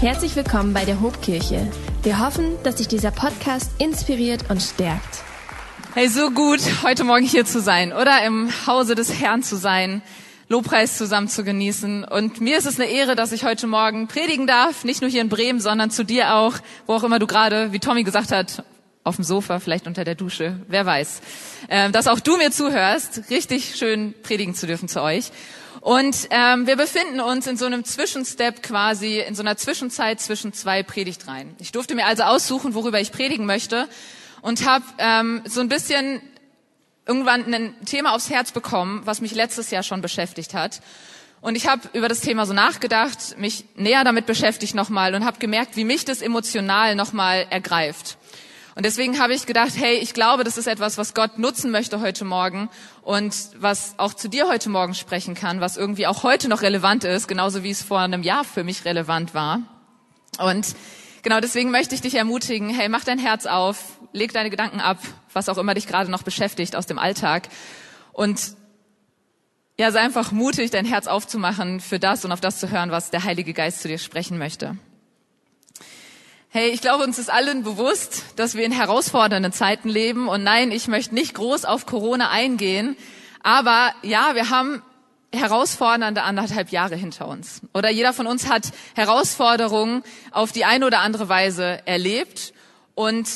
Herzlich willkommen bei der Hobkirche. Wir hoffen, dass dich dieser Podcast inspiriert und stärkt. Hey, so gut, heute Morgen hier zu sein oder im Hause des Herrn zu sein, Lobpreis zusammen zu genießen. Und mir ist es eine Ehre, dass ich heute Morgen predigen darf, nicht nur hier in Bremen, sondern zu dir auch, wo auch immer du gerade, wie Tommy gesagt hat, auf dem Sofa, vielleicht unter der Dusche, wer weiß, ähm, dass auch du mir zuhörst, richtig schön predigen zu dürfen zu euch. Und ähm, wir befinden uns in so einem Zwischenstep quasi, in so einer Zwischenzeit zwischen zwei Predigtreihen. Ich durfte mir also aussuchen, worüber ich predigen möchte und habe ähm, so ein bisschen irgendwann ein Thema aufs Herz bekommen, was mich letztes Jahr schon beschäftigt hat. Und ich habe über das Thema so nachgedacht, mich näher damit beschäftigt nochmal und habe gemerkt, wie mich das emotional nochmal ergreift. Und deswegen habe ich gedacht, hey, ich glaube, das ist etwas, was Gott nutzen möchte heute Morgen und was auch zu dir heute Morgen sprechen kann, was irgendwie auch heute noch relevant ist, genauso wie es vor einem Jahr für mich relevant war. Und genau deswegen möchte ich dich ermutigen, hey, mach dein Herz auf, leg deine Gedanken ab, was auch immer dich gerade noch beschäftigt aus dem Alltag und ja, sei einfach mutig, dein Herz aufzumachen für das und auf das zu hören, was der Heilige Geist zu dir sprechen möchte. Hey, ich glaube, uns ist allen bewusst, dass wir in herausfordernden Zeiten leben. Und nein, ich möchte nicht groß auf Corona eingehen. Aber ja, wir haben herausfordernde anderthalb Jahre hinter uns. Oder jeder von uns hat Herausforderungen auf die eine oder andere Weise erlebt. Und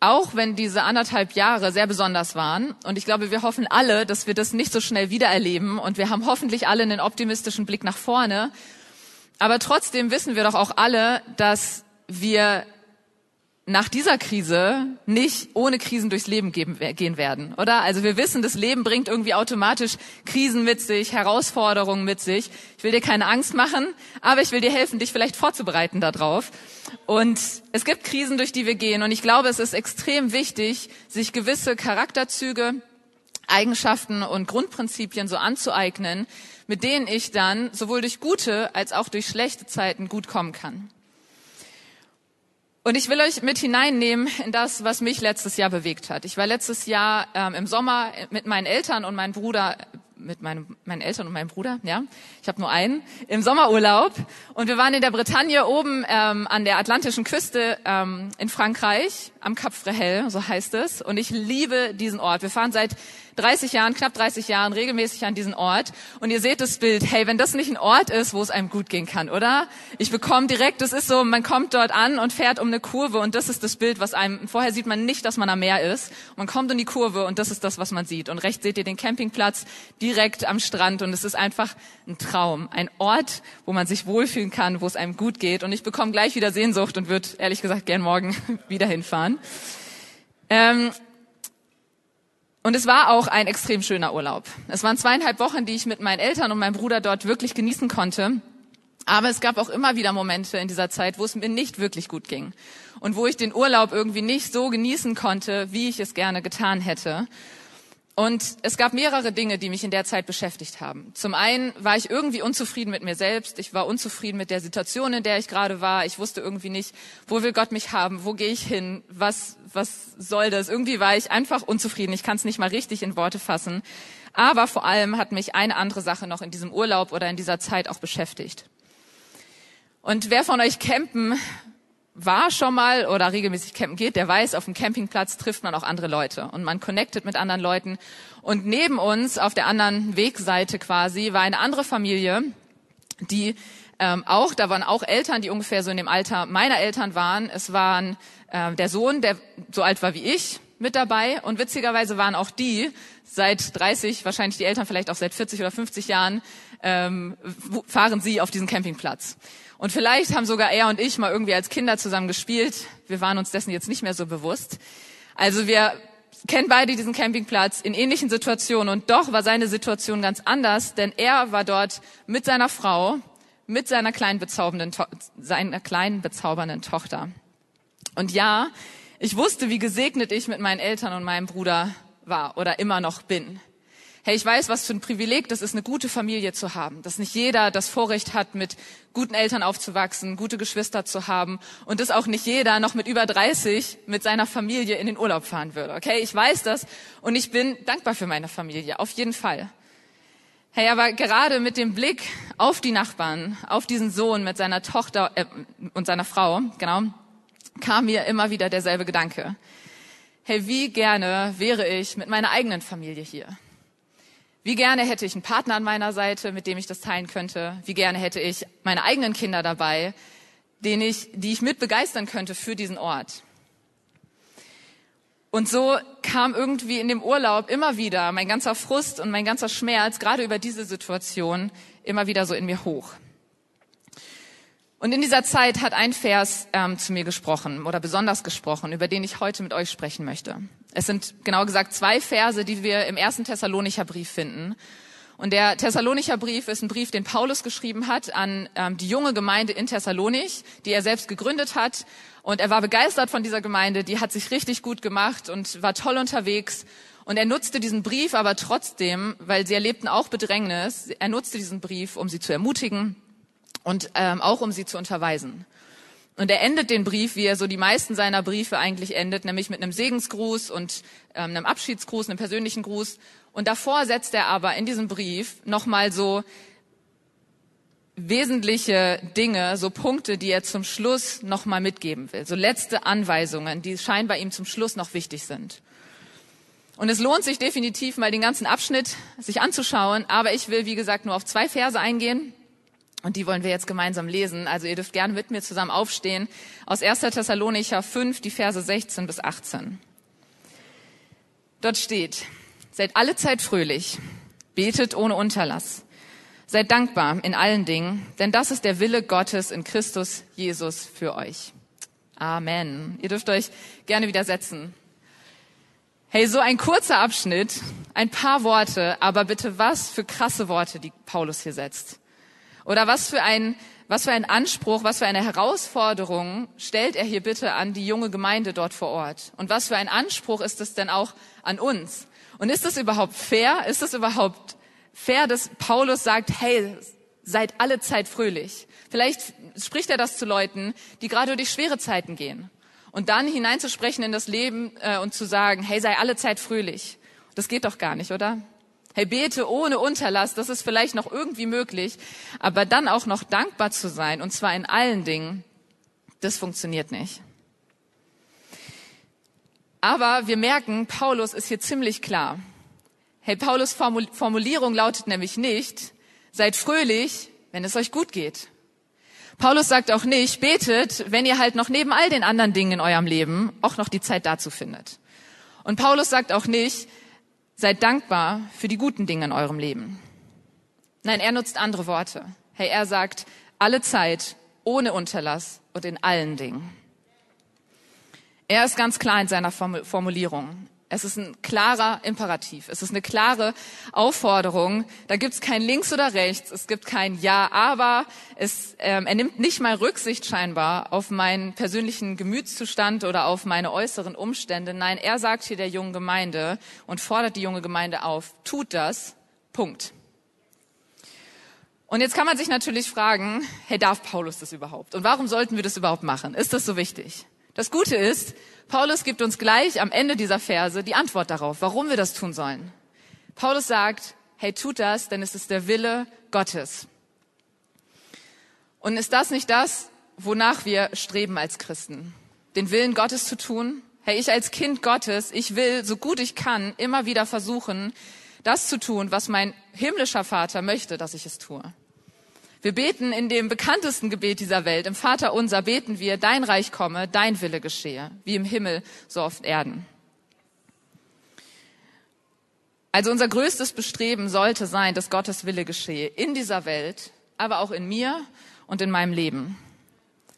auch wenn diese anderthalb Jahre sehr besonders waren, und ich glaube, wir hoffen alle, dass wir das nicht so schnell wieder erleben, und wir haben hoffentlich alle einen optimistischen Blick nach vorne, aber trotzdem wissen wir doch auch alle, dass wir nach dieser Krise nicht ohne Krisen durchs Leben gehen werden, oder? Also wir wissen, das Leben bringt irgendwie automatisch Krisen mit sich, Herausforderungen mit sich. Ich will dir keine Angst machen, aber ich will dir helfen, dich vielleicht vorzubereiten darauf. Und es gibt Krisen, durch die wir gehen. Und ich glaube, es ist extrem wichtig, sich gewisse Charakterzüge, Eigenschaften und Grundprinzipien so anzueignen, mit denen ich dann sowohl durch gute als auch durch schlechte Zeiten gut kommen kann. Und ich will euch mit hineinnehmen in das, was mich letztes Jahr bewegt hat. Ich war letztes Jahr ähm, im Sommer mit meinen Eltern und meinem Bruder mit meinem, meinen Eltern und meinem Bruder, ja, ich habe nur einen, im Sommerurlaub. Und wir waren in der Bretagne oben ähm, an der atlantischen Küste ähm, in Frankreich, am Cap Frehel, so heißt es. Und ich liebe diesen Ort. Wir fahren seit 30 Jahren, knapp 30 Jahren regelmäßig an diesen Ort. Und ihr seht das Bild, hey, wenn das nicht ein Ort ist, wo es einem gut gehen kann, oder? Ich bekomme direkt, das ist so, man kommt dort an und fährt um eine Kurve und das ist das Bild, was einem, vorher sieht man nicht, dass man am Meer ist. Man kommt um die Kurve und das ist das, was man sieht. Und rechts seht ihr den Campingplatz direkt am Strand und es ist einfach ein Traum. Ein Ort, wo man sich wohlfühlen kann, wo es einem gut geht. Und ich bekomme gleich wieder Sehnsucht und würde ehrlich gesagt gern morgen wieder hinfahren. Ähm, und es war auch ein extrem schöner Urlaub. Es waren zweieinhalb Wochen, die ich mit meinen Eltern und meinem Bruder dort wirklich genießen konnte. Aber es gab auch immer wieder Momente in dieser Zeit, wo es mir nicht wirklich gut ging und wo ich den Urlaub irgendwie nicht so genießen konnte, wie ich es gerne getan hätte. Und es gab mehrere Dinge, die mich in der Zeit beschäftigt haben. Zum einen war ich irgendwie unzufrieden mit mir selbst. Ich war unzufrieden mit der Situation, in der ich gerade war. Ich wusste irgendwie nicht, wo will Gott mich haben? Wo gehe ich hin? Was, was soll das? Irgendwie war ich einfach unzufrieden. Ich kann es nicht mal richtig in Worte fassen. Aber vor allem hat mich eine andere Sache noch in diesem Urlaub oder in dieser Zeit auch beschäftigt. Und wer von euch campen war schon mal oder regelmäßig campen geht, der weiß, auf dem Campingplatz trifft man auch andere Leute und man connectet mit anderen Leuten. Und neben uns, auf der anderen Wegseite quasi, war eine andere Familie, die ähm, auch, da waren auch Eltern, die ungefähr so in dem Alter meiner Eltern waren. Es waren äh, der Sohn, der so alt war wie ich, mit dabei. Und witzigerweise waren auch die seit 30, wahrscheinlich die Eltern vielleicht auch seit 40 oder 50 Jahren, ähm, fahren sie auf diesen Campingplatz. Und vielleicht haben sogar er und ich mal irgendwie als Kinder zusammen gespielt. Wir waren uns dessen jetzt nicht mehr so bewusst. Also wir kennen beide diesen Campingplatz in ähnlichen Situationen und doch war seine Situation ganz anders, denn er war dort mit seiner Frau, mit seiner kleinen bezaubernden, seiner kleinen bezaubernden Tochter. Und ja, ich wusste, wie gesegnet ich mit meinen Eltern und meinem Bruder war oder immer noch bin. Hey, ich weiß, was für ein Privileg das ist, eine gute Familie zu haben. Dass nicht jeder das Vorrecht hat, mit guten Eltern aufzuwachsen, gute Geschwister zu haben und dass auch nicht jeder noch mit über 30 mit seiner Familie in den Urlaub fahren würde. Okay, ich weiß das und ich bin dankbar für meine Familie, auf jeden Fall. Hey, aber gerade mit dem Blick auf die Nachbarn, auf diesen Sohn mit seiner Tochter äh, und seiner Frau, genau, kam mir immer wieder derselbe Gedanke. Hey, wie gerne wäre ich mit meiner eigenen Familie hier? Wie gerne hätte ich einen Partner an meiner Seite, mit dem ich das teilen könnte? Wie gerne hätte ich meine eigenen Kinder dabei, den ich, die ich mit begeistern könnte für diesen Ort? Und so kam irgendwie in dem Urlaub immer wieder mein ganzer Frust und mein ganzer Schmerz, gerade über diese Situation, immer wieder so in mir hoch. Und in dieser Zeit hat ein Vers ähm, zu mir gesprochen oder besonders gesprochen, über den ich heute mit euch sprechen möchte. Es sind genau gesagt zwei Verse, die wir im ersten Thessalonicher Brief finden. Und der Thessalonicher Brief ist ein Brief, den Paulus geschrieben hat an ähm, die junge Gemeinde in Thessalonich, die er selbst gegründet hat. Und er war begeistert von dieser Gemeinde, die hat sich richtig gut gemacht und war toll unterwegs. Und er nutzte diesen Brief aber trotzdem, weil sie erlebten auch Bedrängnis, er nutzte diesen Brief, um sie zu ermutigen und ähm, auch um sie zu unterweisen. Und er endet den Brief, wie er so die meisten seiner Briefe eigentlich endet, nämlich mit einem Segensgruß und ähm, einem Abschiedsgruß, einem persönlichen Gruß. Und davor setzt er aber in diesem Brief nochmal so wesentliche Dinge, so Punkte, die er zum Schluss nochmal mitgeben will. So letzte Anweisungen, die scheinbar ihm zum Schluss noch wichtig sind. Und es lohnt sich definitiv mal den ganzen Abschnitt sich anzuschauen, aber ich will, wie gesagt, nur auf zwei Verse eingehen. Und die wollen wir jetzt gemeinsam lesen. Also ihr dürft gerne mit mir zusammen aufstehen. Aus 1. Thessalonicher 5, die Verse 16 bis 18. Dort steht, seid alle Zeit fröhlich, betet ohne Unterlass, seid dankbar in allen Dingen, denn das ist der Wille Gottes in Christus Jesus für euch. Amen. Ihr dürft euch gerne widersetzen. Hey, so ein kurzer Abschnitt, ein paar Worte, aber bitte was für krasse Worte, die Paulus hier setzt. Oder was für ein, was für ein Anspruch, was für eine Herausforderung stellt er hier bitte an die junge Gemeinde dort vor Ort? Und was für ein Anspruch ist es denn auch an uns? Und ist es überhaupt fair? Ist es überhaupt fair, dass Paulus sagt, hey, seid alle Zeit fröhlich? Vielleicht spricht er das zu Leuten, die gerade durch schwere Zeiten gehen. Und dann hineinzusprechen in das Leben äh, und zu sagen, hey, sei alle Zeit fröhlich. Das geht doch gar nicht, oder? Hey, bete ohne Unterlass, das ist vielleicht noch irgendwie möglich, aber dann auch noch dankbar zu sein, und zwar in allen Dingen, das funktioniert nicht. Aber wir merken, Paulus ist hier ziemlich klar. Hey, Paulus Formulierung lautet nämlich nicht, seid fröhlich, wenn es euch gut geht. Paulus sagt auch nicht, betet, wenn ihr halt noch neben all den anderen Dingen in eurem Leben auch noch die Zeit dazu findet. Und Paulus sagt auch nicht, Seid dankbar für die guten Dinge in eurem Leben. Nein, er nutzt andere Worte. Hey, er sagt, alle Zeit, ohne Unterlass und in allen Dingen. Er ist ganz klar in seiner Formulierung. Es ist ein klarer Imperativ. Es ist eine klare Aufforderung. Da gibt es kein Links oder Rechts. Es gibt kein Ja, aber. Es, ähm, er nimmt nicht mal Rücksicht scheinbar auf meinen persönlichen Gemütszustand oder auf meine äußeren Umstände. Nein, er sagt hier der jungen Gemeinde und fordert die junge Gemeinde auf, tut das. Punkt. Und jetzt kann man sich natürlich fragen, hey, darf Paulus das überhaupt? Und warum sollten wir das überhaupt machen? Ist das so wichtig? Das Gute ist, Paulus gibt uns gleich am Ende dieser Verse die Antwort darauf, warum wir das tun sollen. Paulus sagt, hey, tut das, denn es ist der Wille Gottes. Und ist das nicht das, wonach wir streben als Christen? Den Willen Gottes zu tun? Hey, ich als Kind Gottes, ich will, so gut ich kann, immer wieder versuchen, das zu tun, was mein himmlischer Vater möchte, dass ich es tue. Wir beten in dem bekanntesten Gebet dieser Welt, im Vater unser, beten wir, dein Reich komme, dein Wille geschehe, wie im Himmel, so auf Erden. Also unser größtes Bestreben sollte sein, dass Gottes Wille geschehe in dieser Welt, aber auch in mir und in meinem Leben.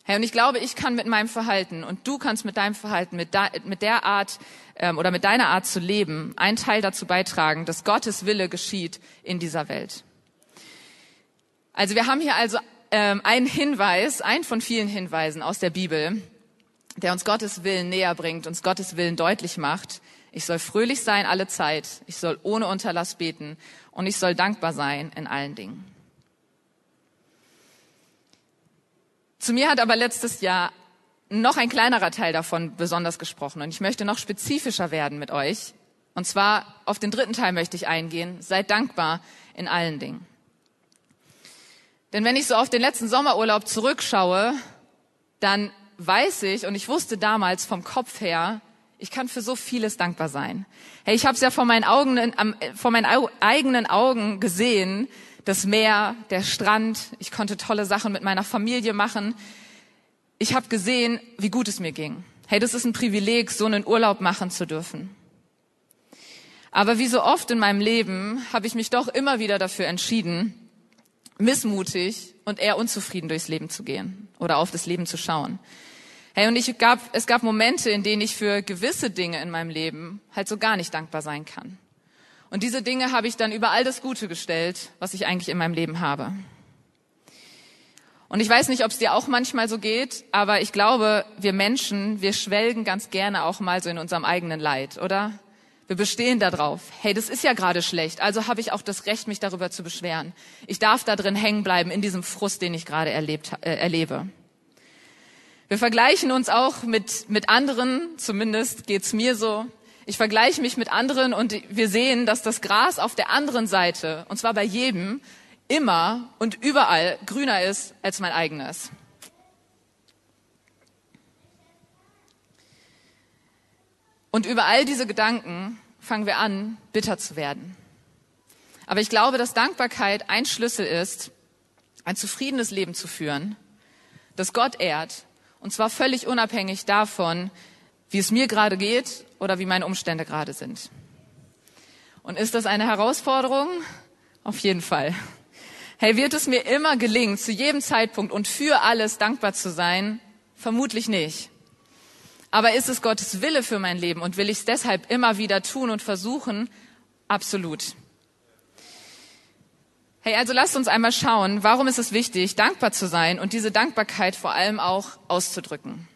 Hey, und ich glaube, ich kann mit meinem Verhalten und du kannst mit deinem Verhalten, mit, da, mit der Art ähm, oder mit deiner Art zu leben, einen Teil dazu beitragen, dass Gottes Wille geschieht in dieser Welt. Also wir haben hier also ähm, einen Hinweis, einen von vielen Hinweisen aus der Bibel, der uns Gottes Willen näher bringt, uns Gottes Willen deutlich macht. Ich soll fröhlich sein alle Zeit, ich soll ohne Unterlass beten und ich soll dankbar sein in allen Dingen. Zu mir hat aber letztes Jahr noch ein kleinerer Teil davon besonders gesprochen und ich möchte noch spezifischer werden mit euch. Und zwar auf den dritten Teil möchte ich eingehen. Seid dankbar in allen Dingen. Denn wenn ich so auf den letzten Sommerurlaub zurückschaue, dann weiß ich und ich wusste damals vom Kopf her, ich kann für so vieles dankbar sein. Hey, ich habe es ja vor meinen Augen, vor meinen eigenen Augen gesehen, das Meer, der Strand. Ich konnte tolle Sachen mit meiner Familie machen. Ich habe gesehen, wie gut es mir ging. Hey, das ist ein Privileg, so einen Urlaub machen zu dürfen. Aber wie so oft in meinem Leben habe ich mich doch immer wieder dafür entschieden, missmutig und eher unzufrieden durchs Leben zu gehen oder auf das Leben zu schauen. Hey, und ich gab, es gab Momente, in denen ich für gewisse Dinge in meinem Leben halt so gar nicht dankbar sein kann. Und diese Dinge habe ich dann über all das Gute gestellt, was ich eigentlich in meinem Leben habe. Und ich weiß nicht, ob es dir auch manchmal so geht, aber ich glaube, wir Menschen, wir schwelgen ganz gerne auch mal so in unserem eigenen Leid, oder? Wir bestehen darauf. Hey, das ist ja gerade schlecht, also habe ich auch das Recht, mich darüber zu beschweren. Ich darf da drin hängen bleiben in diesem Frust, den ich gerade erlebt, äh, erlebe. Wir vergleichen uns auch mit, mit anderen, zumindest geht's mir so. Ich vergleiche mich mit anderen und wir sehen, dass das Gras auf der anderen Seite, und zwar bei jedem, immer und überall grüner ist als mein eigenes. Und über all diese Gedanken fangen wir an, bitter zu werden. Aber ich glaube, dass Dankbarkeit ein Schlüssel ist, ein zufriedenes Leben zu führen, das Gott ehrt und zwar völlig unabhängig davon, wie es mir gerade geht oder wie meine Umstände gerade sind. Und ist das eine Herausforderung? Auf jeden Fall. Hey, wird es mir immer gelingen, zu jedem Zeitpunkt und für alles dankbar zu sein? Vermutlich nicht. Aber ist es Gottes Wille für mein Leben und will ich es deshalb immer wieder tun und versuchen? Absolut. Hey, also lasst uns einmal schauen, warum ist es wichtig, dankbar zu sein und diese Dankbarkeit vor allem auch auszudrücken.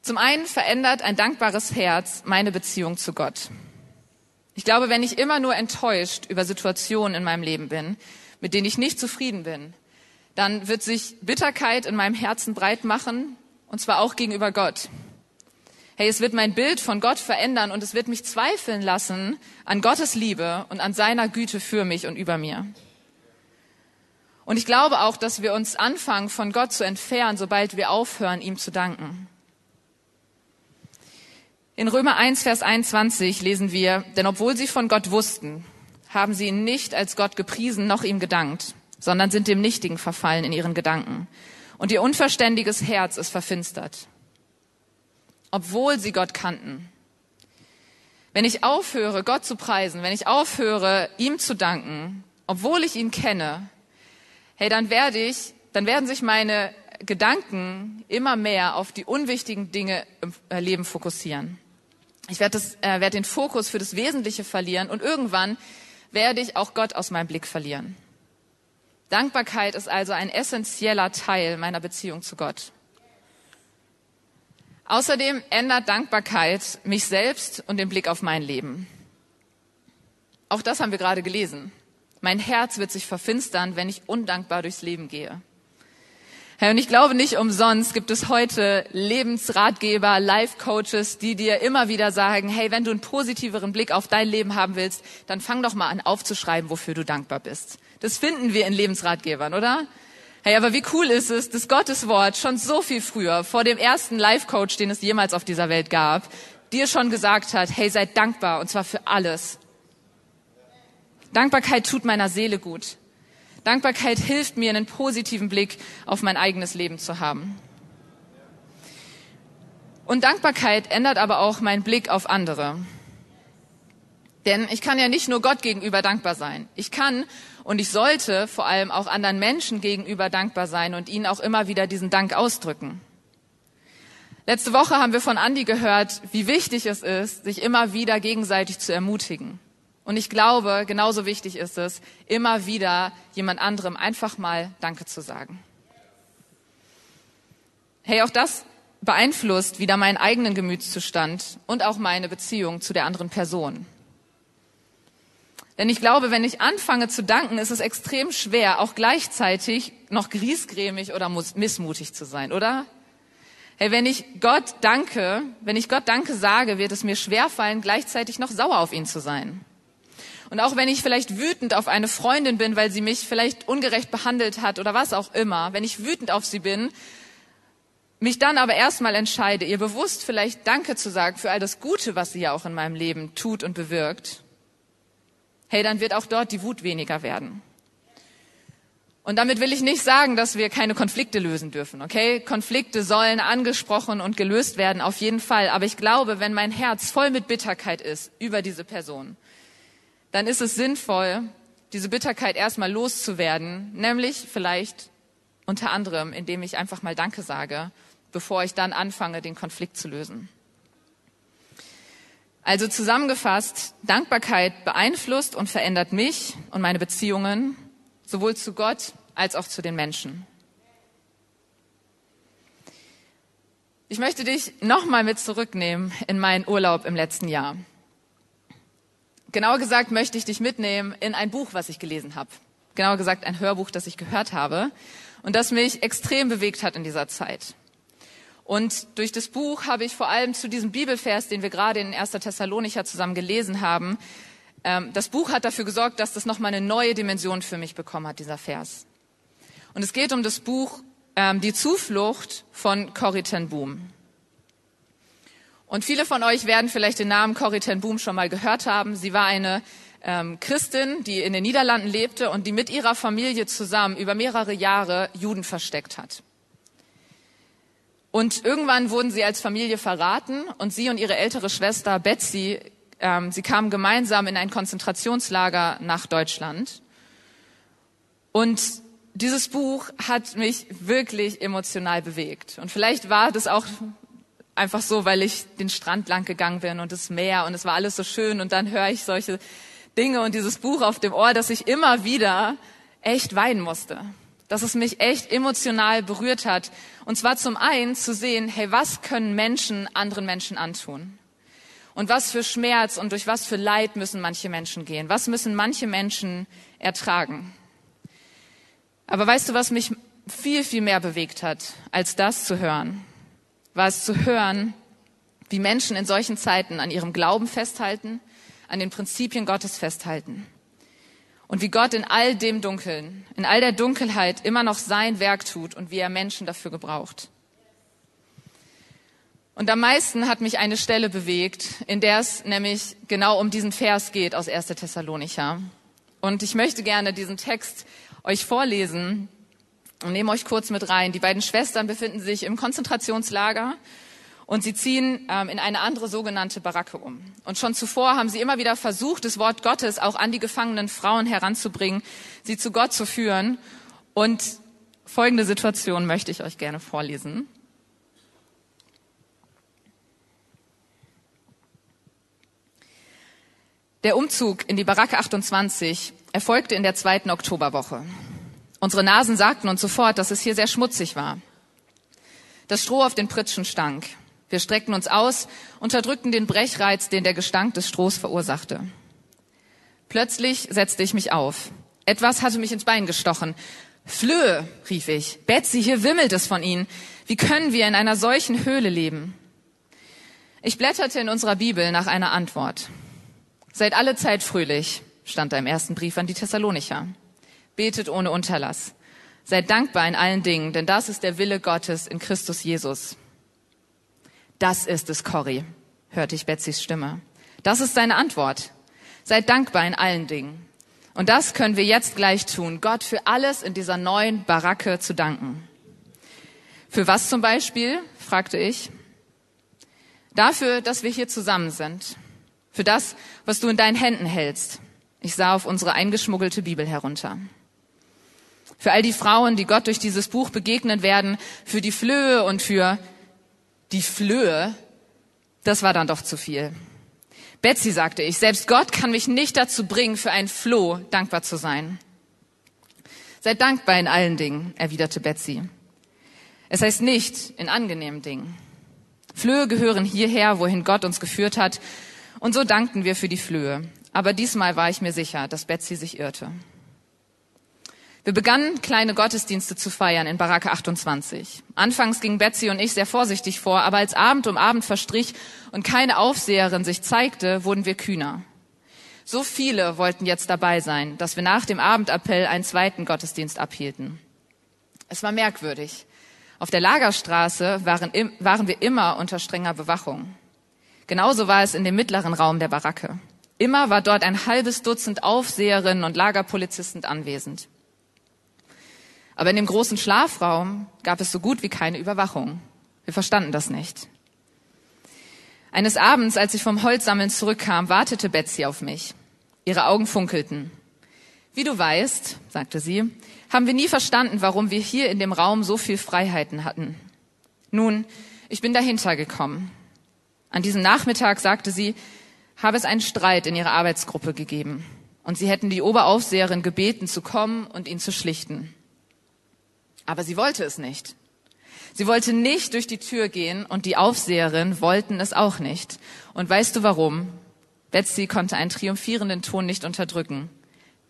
Zum einen verändert ein dankbares Herz meine Beziehung zu Gott. Ich glaube, wenn ich immer nur enttäuscht über Situationen in meinem Leben bin, mit denen ich nicht zufrieden bin, dann wird sich Bitterkeit in meinem Herzen breit machen, und zwar auch gegenüber Gott. Hey, es wird mein Bild von Gott verändern und es wird mich zweifeln lassen an Gottes Liebe und an seiner Güte für mich und über mir. Und ich glaube auch, dass wir uns anfangen, von Gott zu entfernen, sobald wir aufhören, ihm zu danken. In Römer 1, Vers 21 lesen wir, denn obwohl sie von Gott wussten, haben sie ihn nicht als Gott gepriesen noch ihm gedankt, sondern sind dem Nichtigen verfallen in ihren Gedanken. Und ihr unverständiges Herz ist verfinstert obwohl sie Gott kannten. Wenn ich aufhöre, Gott zu preisen, wenn ich aufhöre, ihm zu danken, obwohl ich ihn kenne, hey, dann werde ich, dann werden sich meine Gedanken immer mehr auf die unwichtigen Dinge im Leben fokussieren. Ich werde, das, äh, werde den Fokus für das Wesentliche verlieren und irgendwann werde ich auch Gott aus meinem Blick verlieren. Dankbarkeit ist also ein essentieller Teil meiner Beziehung zu Gott. Außerdem ändert Dankbarkeit mich selbst und den Blick auf mein Leben. Auch das haben wir gerade gelesen. Mein Herz wird sich verfinstern, wenn ich undankbar durchs Leben gehe. Herr, und ich glaube nicht umsonst gibt es heute Lebensratgeber, Life-Coaches, die dir immer wieder sagen, hey, wenn du einen positiveren Blick auf dein Leben haben willst, dann fang doch mal an aufzuschreiben, wofür du dankbar bist. Das finden wir in Lebensratgebern, oder? Hey, aber wie cool ist es, dass Gottes Wort schon so viel früher, vor dem ersten Life-Coach, den es jemals auf dieser Welt gab, dir schon gesagt hat, hey, seid dankbar, und zwar für alles. Dankbarkeit tut meiner Seele gut. Dankbarkeit hilft mir, einen positiven Blick auf mein eigenes Leben zu haben. Und Dankbarkeit ändert aber auch meinen Blick auf andere. Denn ich kann ja nicht nur Gott gegenüber dankbar sein. Ich kann und ich sollte vor allem auch anderen Menschen gegenüber dankbar sein und ihnen auch immer wieder diesen Dank ausdrücken. Letzte Woche haben wir von Andi gehört, wie wichtig es ist, sich immer wieder gegenseitig zu ermutigen. Und ich glaube, genauso wichtig ist es, immer wieder jemand anderem einfach mal Danke zu sagen. Hey, auch das beeinflusst wieder meinen eigenen Gemütszustand und auch meine Beziehung zu der anderen Person. Denn ich glaube, wenn ich anfange zu danken, ist es extrem schwer, auch gleichzeitig noch griesgrämig oder missmutig zu sein, oder? Hey, wenn ich Gott danke, wenn ich Gott danke sage, wird es mir schwerfallen, gleichzeitig noch sauer auf ihn zu sein. Und auch wenn ich vielleicht wütend auf eine Freundin bin, weil sie mich vielleicht ungerecht behandelt hat oder was auch immer, wenn ich wütend auf sie bin, mich dann aber erstmal entscheide, ihr bewusst vielleicht Danke zu sagen für all das Gute, was sie ja auch in meinem Leben tut und bewirkt, hey, dann wird auch dort die Wut weniger werden. Und damit will ich nicht sagen, dass wir keine Konflikte lösen dürfen, okay? Konflikte sollen angesprochen und gelöst werden, auf jeden Fall. Aber ich glaube, wenn mein Herz voll mit Bitterkeit ist über diese Person, dann ist es sinnvoll, diese Bitterkeit erstmal loszuwerden, nämlich vielleicht unter anderem, indem ich einfach mal Danke sage, bevor ich dann anfange, den Konflikt zu lösen. Also zusammengefasst, Dankbarkeit beeinflusst und verändert mich und meine Beziehungen sowohl zu Gott als auch zu den Menschen. Ich möchte dich nochmal mit zurücknehmen in meinen Urlaub im letzten Jahr. Genauer gesagt möchte ich dich mitnehmen in ein Buch, was ich gelesen habe. Genauer gesagt ein Hörbuch, das ich gehört habe und das mich extrem bewegt hat in dieser Zeit. Und durch das Buch habe ich vor allem zu diesem Bibelvers, den wir gerade in 1. Thessalonicher zusammen gelesen haben, ähm, das Buch hat dafür gesorgt, dass das nochmal eine neue Dimension für mich bekommen hat, dieser Vers. Und es geht um das Buch ähm, Die Zuflucht von Corrie ten Boom. Und viele von euch werden vielleicht den Namen Corrie ten Boom schon mal gehört haben. Sie war eine ähm, Christin, die in den Niederlanden lebte und die mit ihrer Familie zusammen über mehrere Jahre Juden versteckt hat. Und irgendwann wurden sie als Familie verraten und sie und ihre ältere Schwester Betsy ähm, sie kamen gemeinsam in ein Konzentrationslager nach Deutschland. Und dieses Buch hat mich wirklich emotional bewegt. Und vielleicht war das auch einfach so, weil ich den Strand lang gegangen bin und das Meer und es war alles so schön und dann höre ich solche Dinge und dieses Buch auf dem Ohr, dass ich immer wieder echt weinen musste. Dass es mich echt emotional berührt hat. Und zwar zum einen zu sehen, hey, was können Menschen anderen Menschen antun? Und was für Schmerz und durch was für Leid müssen manche Menschen gehen? Was müssen manche Menschen ertragen? Aber weißt du, was mich viel, viel mehr bewegt hat, als das zu hören? War es zu hören, wie Menschen in solchen Zeiten an ihrem Glauben festhalten, an den Prinzipien Gottes festhalten. Und wie Gott in all dem Dunkeln, in all der Dunkelheit immer noch sein Werk tut und wie er Menschen dafür gebraucht. Und am meisten hat mich eine Stelle bewegt, in der es nämlich genau um diesen Vers geht aus 1. Thessalonicher. Und ich möchte gerne diesen Text euch vorlesen und nehme euch kurz mit rein. Die beiden Schwestern befinden sich im Konzentrationslager und sie ziehen ähm, in eine andere sogenannte Baracke um. Und schon zuvor haben sie immer wieder versucht, das Wort Gottes auch an die gefangenen Frauen heranzubringen, sie zu Gott zu führen. Und folgende Situation möchte ich euch gerne vorlesen. Der Umzug in die Baracke 28 erfolgte in der zweiten Oktoberwoche. Unsere Nasen sagten uns sofort, dass es hier sehr schmutzig war. Das Stroh auf den Pritschen stank. Wir streckten uns aus, unterdrückten den Brechreiz, den der Gestank des Strohs verursachte. Plötzlich setzte ich mich auf. Etwas hatte mich ins Bein gestochen. Flöhe, rief ich. Betsy, hier wimmelt es von Ihnen. Wie können wir in einer solchen Höhle leben? Ich blätterte in unserer Bibel nach einer Antwort. Seid alle Zeit fröhlich, stand da im ersten Brief an die Thessalonicher. Betet ohne Unterlass. Seid dankbar in allen Dingen, denn das ist der Wille Gottes in Christus Jesus. Das ist es, Corrie, hörte ich Betsys Stimme. Das ist seine Antwort. Seid dankbar in allen Dingen. Und das können wir jetzt gleich tun, Gott für alles in dieser neuen Baracke zu danken. Für was zum Beispiel? fragte ich. Dafür, dass wir hier zusammen sind für das, was du in deinen Händen hältst. Ich sah auf unsere eingeschmuggelte Bibel herunter. Für all die Frauen, die Gott durch dieses Buch begegnen werden, für die Flöhe und für die Flöhe, das war dann doch zu viel. Betsy sagte ich, selbst Gott kann mich nicht dazu bringen, für ein Floh dankbar zu sein. Seid dankbar in allen Dingen, erwiderte Betsy. Es heißt nicht in angenehmen Dingen. Flöhe gehören hierher, wohin Gott uns geführt hat, und so dankten wir für die Flöhe. Aber diesmal war ich mir sicher, dass Betsy sich irrte. Wir begannen, kleine Gottesdienste zu feiern in Baracke 28. Anfangs gingen Betsy und ich sehr vorsichtig vor, aber als Abend um Abend verstrich und keine Aufseherin sich zeigte, wurden wir kühner. So viele wollten jetzt dabei sein, dass wir nach dem Abendappell einen zweiten Gottesdienst abhielten. Es war merkwürdig. Auf der Lagerstraße waren, waren wir immer unter strenger Bewachung. Genauso war es in dem mittleren Raum der Baracke. Immer war dort ein halbes Dutzend Aufseherinnen und Lagerpolizisten anwesend. Aber in dem großen Schlafraum gab es so gut wie keine Überwachung. Wir verstanden das nicht. Eines Abends, als ich vom Holzsammeln zurückkam, wartete Betsy auf mich. Ihre Augen funkelten. Wie du weißt, sagte sie, haben wir nie verstanden, warum wir hier in dem Raum so viel Freiheiten hatten. Nun, ich bin dahinter gekommen. An diesem Nachmittag, sagte sie, habe es einen Streit in ihrer Arbeitsgruppe gegeben und sie hätten die Oberaufseherin gebeten, zu kommen und ihn zu schlichten. Aber sie wollte es nicht. Sie wollte nicht durch die Tür gehen und die Aufseherin wollten es auch nicht. Und weißt du warum? Betsy konnte einen triumphierenden Ton nicht unterdrücken.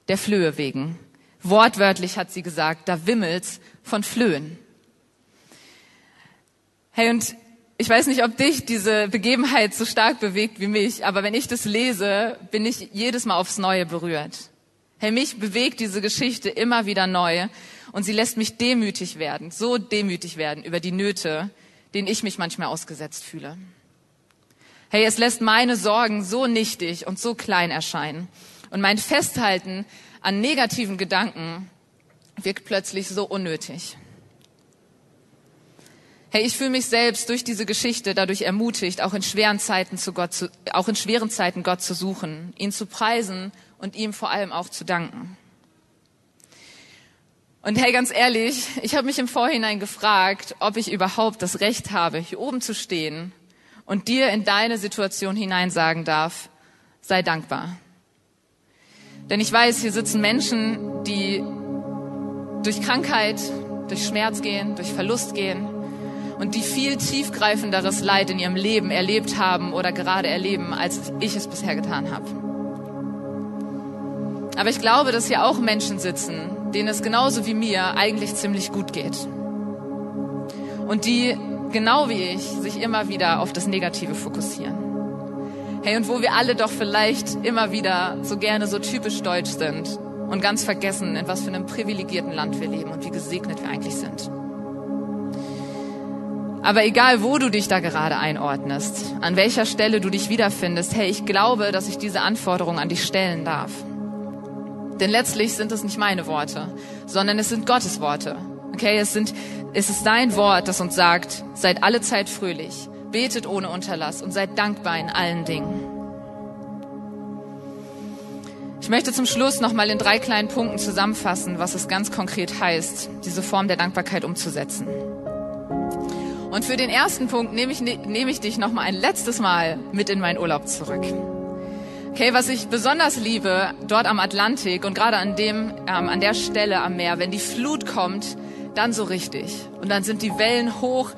Der Flöhe wegen. Wortwörtlich hat sie gesagt, da wimmelt's von Flöhen. Hey, und ich weiß nicht, ob dich diese Begebenheit so stark bewegt wie mich, aber wenn ich das lese, bin ich jedes Mal aufs Neue berührt. Hey, mich bewegt diese Geschichte immer wieder neu und sie lässt mich demütig werden, so demütig werden über die Nöte, denen ich mich manchmal ausgesetzt fühle. Hey, es lässt meine Sorgen so nichtig und so klein erscheinen und mein Festhalten an negativen Gedanken wirkt plötzlich so unnötig. Hey, ich fühle mich selbst durch diese Geschichte dadurch ermutigt, auch in schweren Zeiten zu Gott zu, auch in schweren Zeiten Gott zu suchen, ihn zu preisen und ihm vor allem auch zu danken. Und hey, ganz ehrlich, ich habe mich im Vorhinein gefragt, ob ich überhaupt das Recht habe, hier oben zu stehen und dir in deine Situation hinein sagen darf, sei dankbar. Denn ich weiß, hier sitzen Menschen, die durch Krankheit, durch Schmerz gehen, durch Verlust gehen, und die viel tiefgreifenderes Leid in ihrem Leben erlebt haben oder gerade erleben, als ich es bisher getan habe. Aber ich glaube, dass hier auch Menschen sitzen, denen es genauso wie mir eigentlich ziemlich gut geht. Und die, genau wie ich, sich immer wieder auf das Negative fokussieren. Hey, und wo wir alle doch vielleicht immer wieder so gerne so typisch deutsch sind und ganz vergessen, in was für einem privilegierten Land wir leben und wie gesegnet wir eigentlich sind. Aber egal, wo du dich da gerade einordnest, an welcher Stelle du dich wiederfindest, hey, ich glaube, dass ich diese Anforderung an dich stellen darf. Denn letztlich sind es nicht meine Worte, sondern es sind Gottes Worte. Okay, es sind, es ist dein Wort, das uns sagt, seid alle Zeit fröhlich, betet ohne Unterlass und seid dankbar in allen Dingen. Ich möchte zum Schluss nochmal in drei kleinen Punkten zusammenfassen, was es ganz konkret heißt, diese Form der Dankbarkeit umzusetzen. Und für den ersten Punkt nehme ich, nehme ich dich noch mal ein letztes Mal mit in meinen Urlaub zurück. Okay, was ich besonders liebe, dort am Atlantik und gerade an dem, ähm, an der Stelle am Meer, wenn die Flut kommt, dann so richtig. Und dann sind die Wellen hoch.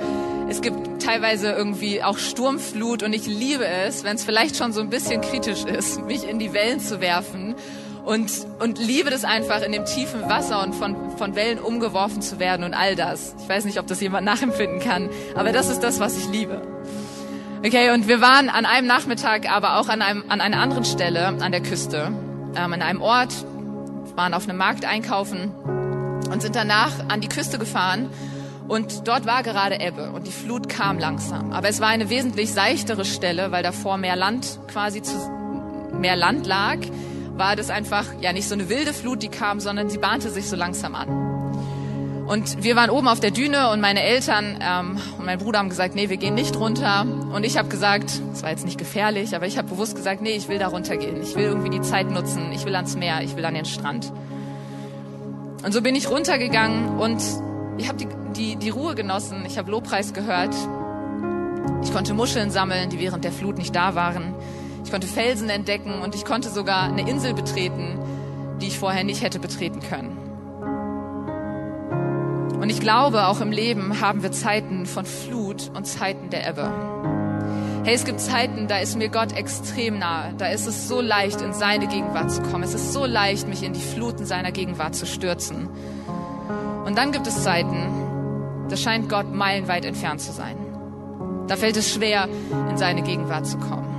Es gibt teilweise irgendwie auch Sturmflut und ich liebe es, wenn es vielleicht schon so ein bisschen kritisch ist, mich in die Wellen zu werfen und, und liebe das einfach, in dem tiefen Wasser und von, von Wellen umgeworfen zu werden und all das. Ich weiß nicht, ob das jemand nachempfinden kann, aber das ist das, was ich liebe. Okay, und wir waren an einem Nachmittag aber auch an, einem, an einer anderen Stelle an der Küste, ähm, an einem Ort, waren auf einem Markt einkaufen und sind danach an die Küste gefahren und dort war gerade Ebbe und die Flut kam langsam. Aber es war eine wesentlich seichtere Stelle, weil davor mehr Land quasi zu, mehr Land lag war das einfach ja nicht so eine wilde Flut, die kam, sondern sie bahnte sich so langsam an. Und wir waren oben auf der Düne und meine Eltern ähm, und mein Bruder haben gesagt, nee, wir gehen nicht runter. Und ich habe gesagt, es war jetzt nicht gefährlich, aber ich habe bewusst gesagt, nee, ich will da runtergehen. Ich will irgendwie die Zeit nutzen. Ich will ans Meer. Ich will an den Strand. Und so bin ich runtergegangen und ich habe die, die, die Ruhe genossen. Ich habe Lobpreis gehört. Ich konnte Muscheln sammeln, die während der Flut nicht da waren. Ich konnte Felsen entdecken und ich konnte sogar eine Insel betreten, die ich vorher nicht hätte betreten können. Und ich glaube, auch im Leben haben wir Zeiten von Flut und Zeiten der Ebbe. Hey, es gibt Zeiten, da ist mir Gott extrem nahe. Da ist es so leicht, in seine Gegenwart zu kommen. Es ist so leicht, mich in die Fluten seiner Gegenwart zu stürzen. Und dann gibt es Zeiten, da scheint Gott meilenweit entfernt zu sein. Da fällt es schwer, in seine Gegenwart zu kommen.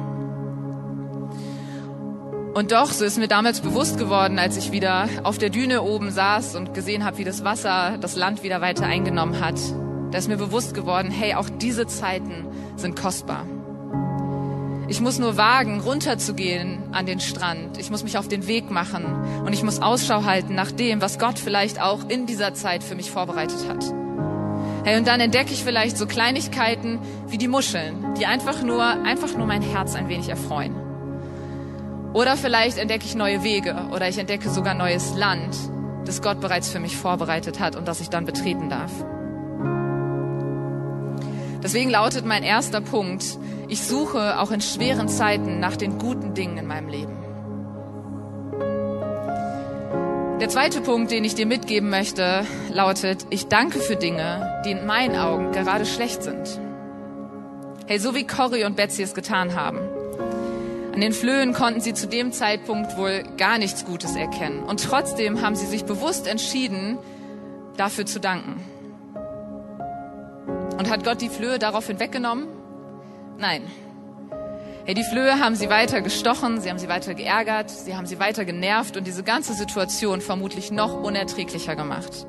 Und doch, so ist mir damals bewusst geworden, als ich wieder auf der Düne oben saß und gesehen habe, wie das Wasser das Land wieder weiter eingenommen hat, da ist mir bewusst geworden, hey, auch diese Zeiten sind kostbar. Ich muss nur wagen, runterzugehen an den Strand. Ich muss mich auf den Weg machen und ich muss Ausschau halten nach dem, was Gott vielleicht auch in dieser Zeit für mich vorbereitet hat. Hey, und dann entdecke ich vielleicht so Kleinigkeiten wie die Muscheln, die einfach nur, einfach nur mein Herz ein wenig erfreuen. Oder vielleicht entdecke ich neue Wege oder ich entdecke sogar neues Land, das Gott bereits für mich vorbereitet hat und das ich dann betreten darf. Deswegen lautet mein erster Punkt, ich suche auch in schweren Zeiten nach den guten Dingen in meinem Leben. Der zweite Punkt, den ich dir mitgeben möchte, lautet, ich danke für Dinge, die in meinen Augen gerade schlecht sind. Hey, so wie Cory und Betsy es getan haben. An den Flöhen konnten sie zu dem Zeitpunkt wohl gar nichts Gutes erkennen. Und trotzdem haben sie sich bewusst entschieden, dafür zu danken. Und hat Gott die Flöhe daraufhin weggenommen? Nein, Hey, die Flöhe haben sie weiter gestochen, sie haben sie weiter geärgert, sie haben sie weiter genervt und diese ganze Situation vermutlich noch unerträglicher gemacht.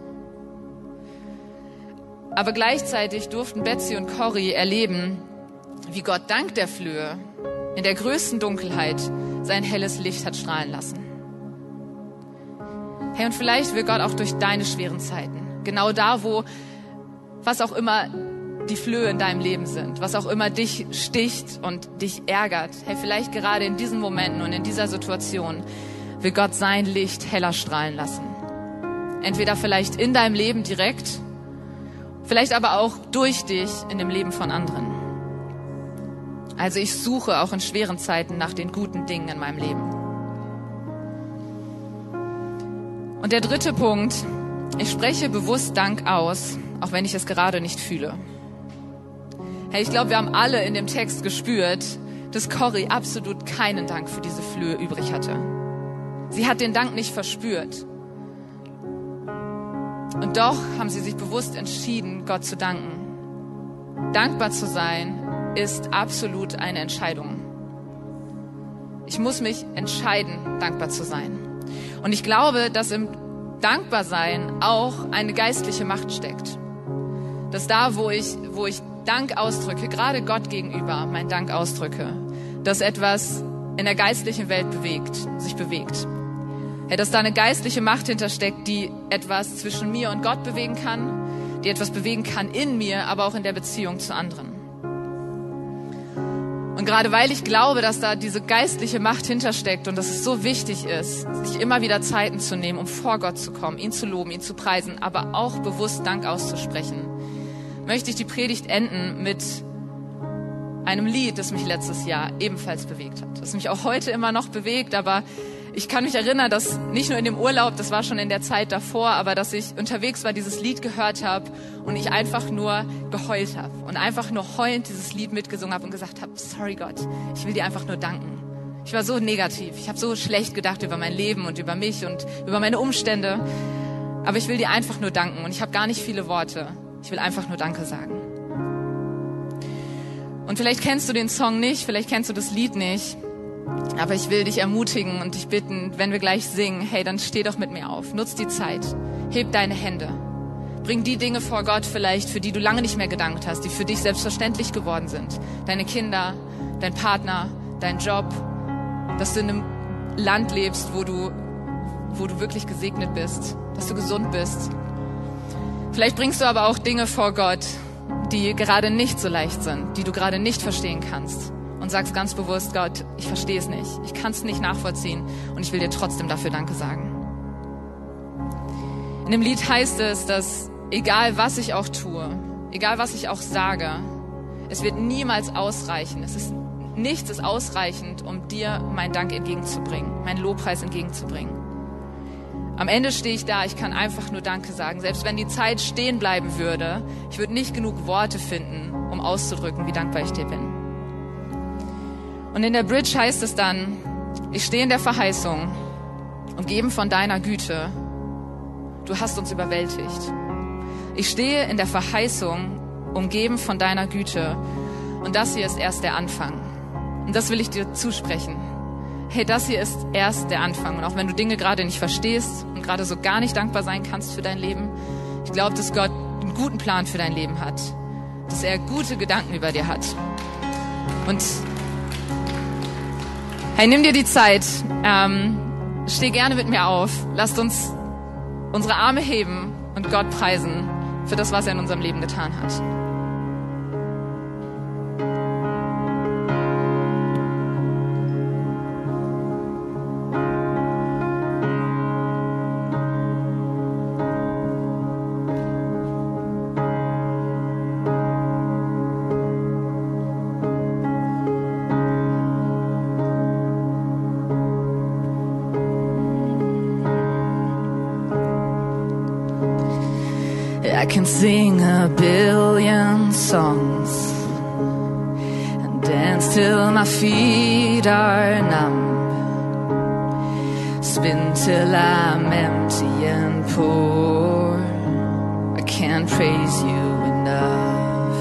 Aber gleichzeitig durften Betsy und Cory erleben, wie Gott dank der Flöhe in der größten Dunkelheit sein helles Licht hat strahlen lassen. Hey, und vielleicht will Gott auch durch deine schweren Zeiten, genau da, wo was auch immer die Flöhe in deinem Leben sind, was auch immer dich sticht und dich ärgert. Hey, vielleicht gerade in diesen Momenten und in dieser Situation will Gott sein Licht heller strahlen lassen. Entweder vielleicht in deinem Leben direkt, vielleicht aber auch durch dich in dem Leben von anderen. Also ich suche auch in schweren Zeiten nach den guten Dingen in meinem Leben. Und der dritte Punkt, ich spreche bewusst Dank aus, auch wenn ich es gerade nicht fühle. Hey, ich glaube, wir haben alle in dem Text gespürt, dass Cory absolut keinen Dank für diese Flöhe übrig hatte. Sie hat den Dank nicht verspürt. Und doch haben sie sich bewusst entschieden, Gott zu danken. Dankbar zu sein ist absolut eine Entscheidung. Ich muss mich entscheiden, dankbar zu sein. Und ich glaube, dass im Dankbarsein auch eine geistliche Macht steckt. Dass da, wo ich, wo ich Dank ausdrücke, gerade Gott gegenüber mein Dank ausdrücke, dass etwas in der geistlichen Welt bewegt, sich bewegt. Ja, dass da eine geistliche Macht hintersteckt, die etwas zwischen mir und Gott bewegen kann, die etwas bewegen kann in mir, aber auch in der Beziehung zu anderen. Und gerade weil ich glaube, dass da diese geistliche Macht hintersteckt und dass es so wichtig ist, sich immer wieder Zeiten zu nehmen, um vor Gott zu kommen, ihn zu loben, ihn zu preisen, aber auch bewusst Dank auszusprechen, möchte ich die Predigt enden mit einem Lied, das mich letztes Jahr ebenfalls bewegt hat. Das mich auch heute immer noch bewegt, aber ich kann mich erinnern, dass nicht nur in dem Urlaub, das war schon in der Zeit davor, aber dass ich unterwegs war, dieses Lied gehört habe und ich einfach nur geheult habe und einfach nur heulend dieses Lied mitgesungen habe und gesagt habe, sorry Gott, ich will dir einfach nur danken. Ich war so negativ, ich habe so schlecht gedacht über mein Leben und über mich und über meine Umstände, aber ich will dir einfach nur danken und ich habe gar nicht viele Worte. Ich will einfach nur Danke sagen. Und vielleicht kennst du den Song nicht, vielleicht kennst du das Lied nicht, aber ich will dich ermutigen und dich bitten, wenn wir gleich singen, hey, dann steh doch mit mir auf, nutz die Zeit, heb deine Hände, bring die Dinge vor Gott vielleicht, für die du lange nicht mehr gedankt hast, die für dich selbstverständlich geworden sind. Deine Kinder, dein Partner, dein Job, dass du in einem Land lebst, wo du, wo du wirklich gesegnet bist, dass du gesund bist, Vielleicht bringst du aber auch Dinge vor Gott, die gerade nicht so leicht sind, die du gerade nicht verstehen kannst. Und sagst ganz bewusst, Gott, ich verstehe es nicht. Ich kann es nicht nachvollziehen und ich will dir trotzdem dafür Danke sagen. In dem Lied heißt es, dass egal was ich auch tue, egal was ich auch sage, es wird niemals ausreichen. Es ist nichts ist ausreichend, um dir meinen Dank entgegenzubringen, meinen Lobpreis entgegenzubringen. Am Ende stehe ich da, ich kann einfach nur Danke sagen. Selbst wenn die Zeit stehen bleiben würde, ich würde nicht genug Worte finden, um auszudrücken, wie dankbar ich dir bin. Und in der Bridge heißt es dann, ich stehe in der Verheißung, umgeben von deiner Güte. Du hast uns überwältigt. Ich stehe in der Verheißung, umgeben von deiner Güte. Und das hier ist erst der Anfang. Und das will ich dir zusprechen. hey, das hier ist erst der Anfang. Und auch wenn du Dinge gerade nicht verstehst und gerade so gar nicht dankbar sein kannst für dein Leben, ich glaube, dass Gott einen guten Plan für dein Leben hat. Dass er gute Gedanken über dir hat. Und hey, nimm dir die Zeit. Ähm, steh gerne mit mir auf. Lasst uns unsere Arme heben und Gott preisen für das, was er in unserem Leben getan hat. Spin till I'm empty and poor. I can't praise you enough.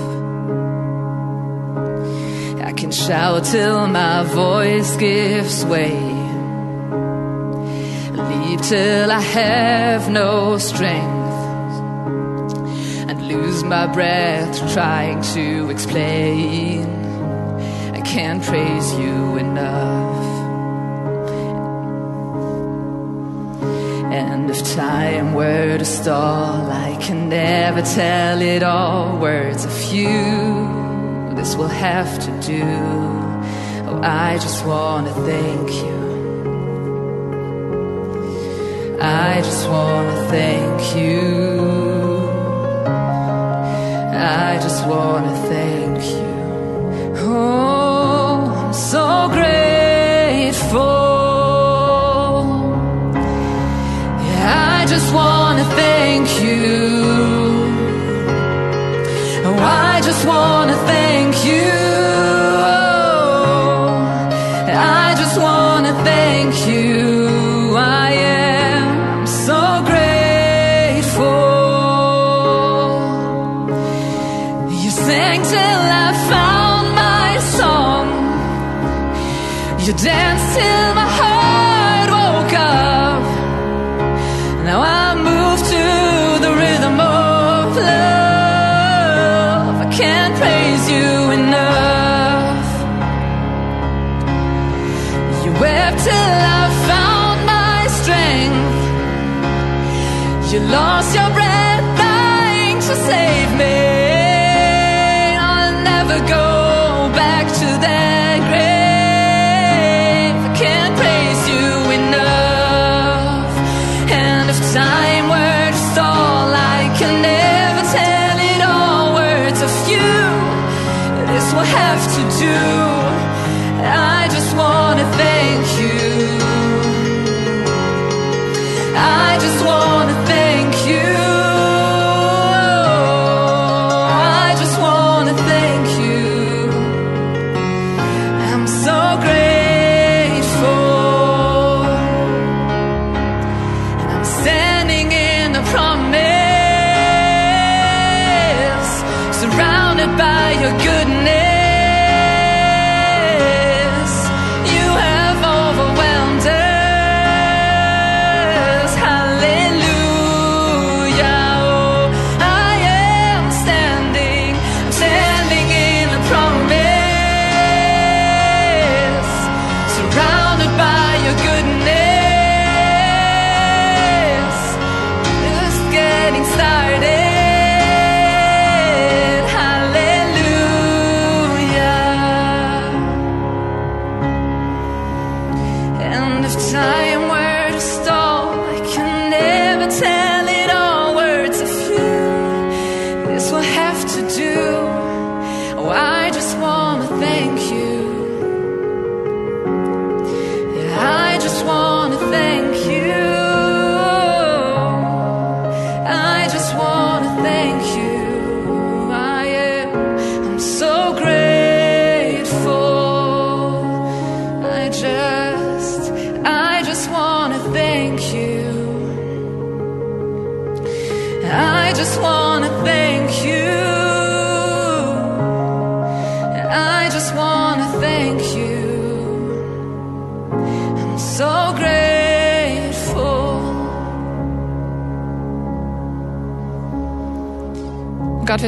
I can shout till my voice gives way. Leap till I have no strength and lose my breath trying to explain. I can't praise you enough. And if time were to stall, I can never tell it all. Words of you, this will have to do. Oh, I just wanna thank you. I just wanna thank you. I just wanna thank you. Oh, I'm so grateful. Wanna thank you. Oh, I just wanna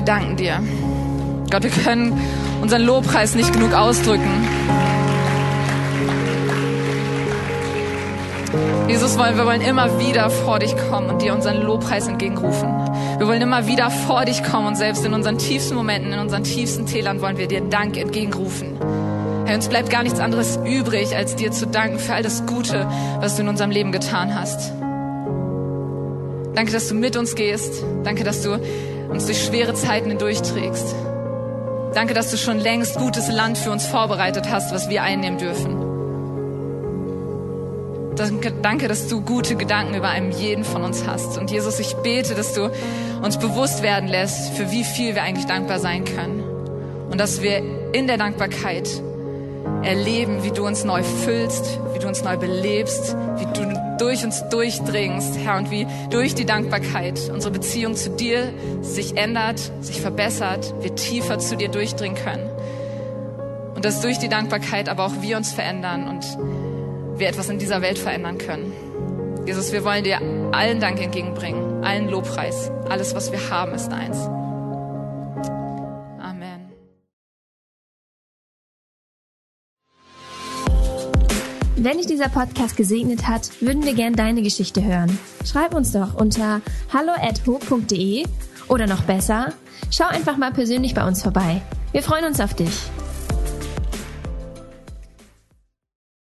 danken dir. Gott, wir können unseren Lobpreis nicht genug ausdrücken. Jesus, wir wollen immer wieder vor dich kommen und dir unseren Lobpreis entgegenrufen. Wir wollen immer wieder vor dich kommen und selbst in unseren tiefsten Momenten, in unseren tiefsten Tälern wollen wir dir Dank entgegenrufen. Herr, uns bleibt gar nichts anderes übrig, als dir zu danken für all das Gute, was du in unserem Leben getan hast. Danke, dass du mit uns gehst. Danke, dass du uns durch schwere Zeiten hindurchträgst. Danke, dass du schon längst gutes Land für uns vorbereitet hast, was wir einnehmen dürfen. Danke, danke, dass du gute Gedanken über einem jeden von uns hast. Und Jesus, ich bete, dass du uns bewusst werden lässt, für wie viel wir eigentlich dankbar sein können. Und dass wir in der Dankbarkeit erleben, wie du uns neu füllst, wie du uns neu belebst, wie du durch uns durchdringst, Herr, und wie durch die Dankbarkeit unsere Beziehung zu dir sich ändert, sich verbessert, wir tiefer zu dir durchdringen können. Und dass durch die Dankbarkeit aber auch wir uns verändern und wir etwas in dieser Welt verändern können. Jesus, wir wollen dir allen Dank entgegenbringen, allen Lobpreis. Alles, was wir haben, ist eins. Wenn dich dieser Podcast gesegnet hat, würden wir gern deine Geschichte hören. Schreib uns doch unter hallo@ho.de oder noch besser, schau einfach mal persönlich bei uns vorbei. Wir freuen uns auf dich.